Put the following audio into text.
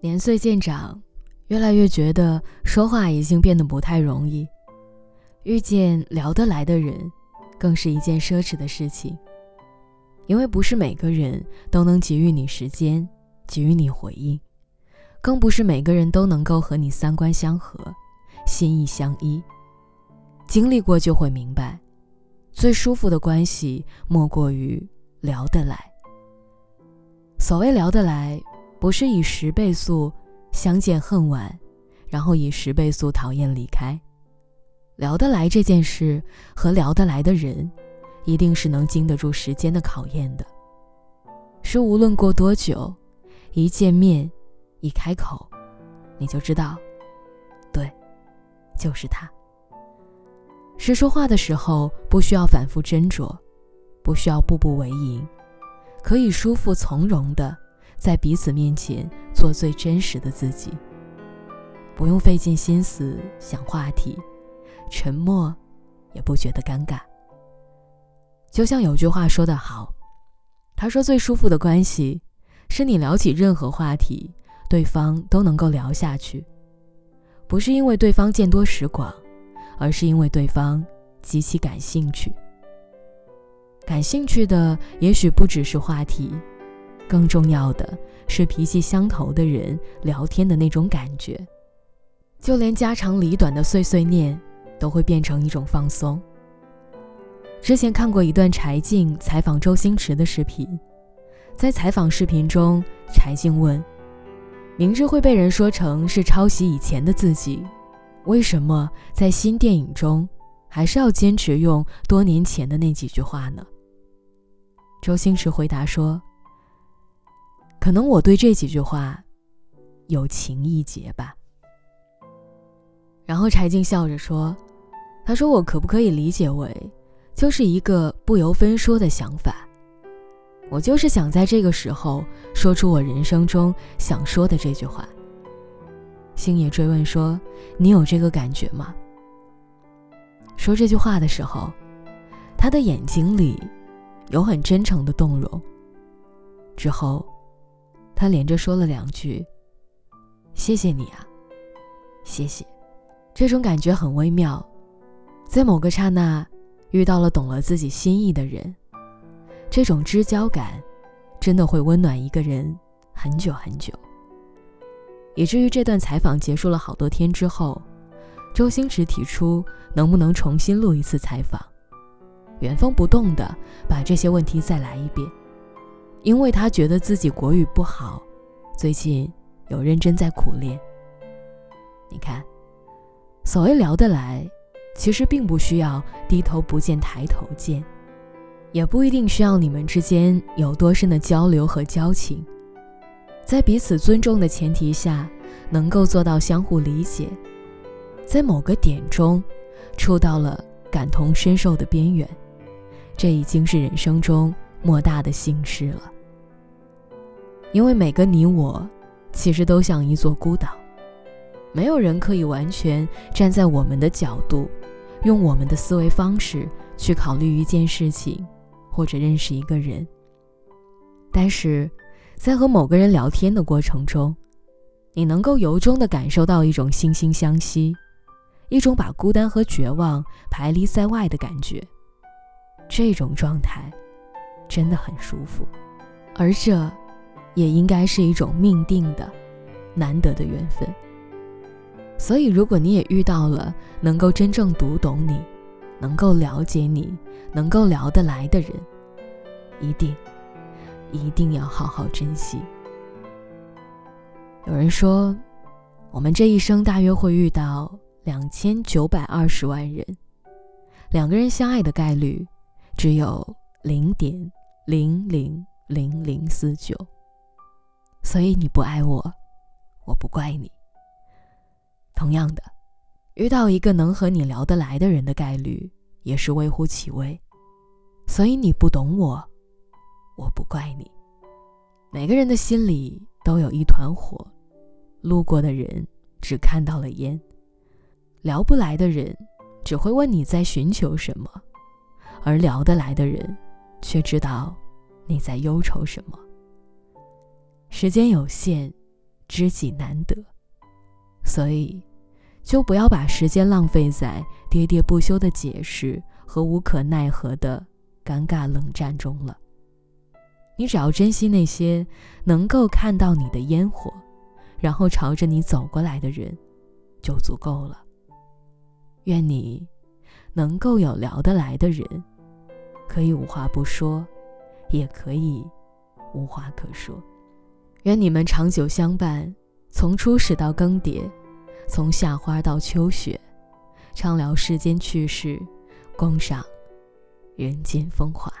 年岁渐长，越来越觉得说话已经变得不太容易，遇见聊得来的人，更是一件奢侈的事情。因为不是每个人都能给予你时间，给予你回应，更不是每个人都能够和你三观相合，心意相依。经历过就会明白，最舒服的关系莫过于聊得来。所谓聊得来，不是以十倍速相见恨晚，然后以十倍速讨厌离开。聊得来这件事和聊得来的人。一定是能经得住时间的考验的，是无论过多久，一见面，一开口，你就知道，对，就是他。是说话的时候不需要反复斟酌，不需要步步为营，可以舒服从容的在彼此面前做最真实的自己，不用费尽心思想话题，沉默也不觉得尴尬。就像有句话说得好，他说最舒服的关系，是你聊起任何话题，对方都能够聊下去，不是因为对方见多识广，而是因为对方极其感兴趣。感兴趣的也许不只是话题，更重要的是脾气相投的人聊天的那种感觉，就连家长里短的碎碎念，都会变成一种放松。之前看过一段柴静采访周星驰的视频，在采访视频中，柴静问：“明知会被人说成是抄袭以前的自己，为什么在新电影中还是要坚持用多年前的那几句话呢？”周星驰回答说：“可能我对这几句话有情意结吧。”然后柴静笑着说：“他说我可不可以理解为？”就是一个不由分说的想法，我就是想在这个时候说出我人生中想说的这句话。星野追问说：“你有这个感觉吗？”说这句话的时候，他的眼睛里有很真诚的动容。之后，他连着说了两句：“谢谢你啊，谢谢。”这种感觉很微妙，在某个刹那。遇到了懂了自己心意的人，这种知交感，真的会温暖一个人很久很久。以至于这段采访结束了好多天之后，周星驰提出能不能重新录一次采访，原封不动的把这些问题再来一遍，因为他觉得自己国语不好，最近有认真在苦练。你看，所谓聊得来。其实并不需要低头不见抬头见，也不一定需要你们之间有多深的交流和交情，在彼此尊重的前提下，能够做到相互理解，在某个点中，触到了感同身受的边缘，这已经是人生中莫大的幸事了。因为每个你我，其实都像一座孤岛，没有人可以完全站在我们的角度。用我们的思维方式去考虑一件事情，或者认识一个人。但是，在和某个人聊天的过程中，你能够由衷的感受到一种惺惺相惜，一种把孤单和绝望排离在外的感觉。这种状态真的很舒服，而这，也应该是一种命定的、难得的缘分。所以，如果你也遇到了能够真正读懂你、能够了解你、能够聊得来的人，一定一定要好好珍惜。有人说，我们这一生大约会遇到两千九百二十万人，两个人相爱的概率只有零点零零零零四九。所以，你不爱我，我不怪你。同样的，遇到一个能和你聊得来的人的概率也是微乎其微，所以你不懂我，我不怪你。每个人的心里都有一团火，路过的人只看到了烟，聊不来的人只会问你在寻求什么，而聊得来的人却知道你在忧愁什么。时间有限，知己难得，所以就不要把时间浪费在喋喋不休的解释和无可奈何的尴尬冷战中了。你只要珍惜那些能够看到你的烟火，然后朝着你走过来的人，就足够了。愿你能够有聊得来的人，可以无话不说，也可以无话可说。愿你们长久相伴，从初始到更迭，从夏花到秋雪，畅聊世间趣事，共赏人间风华。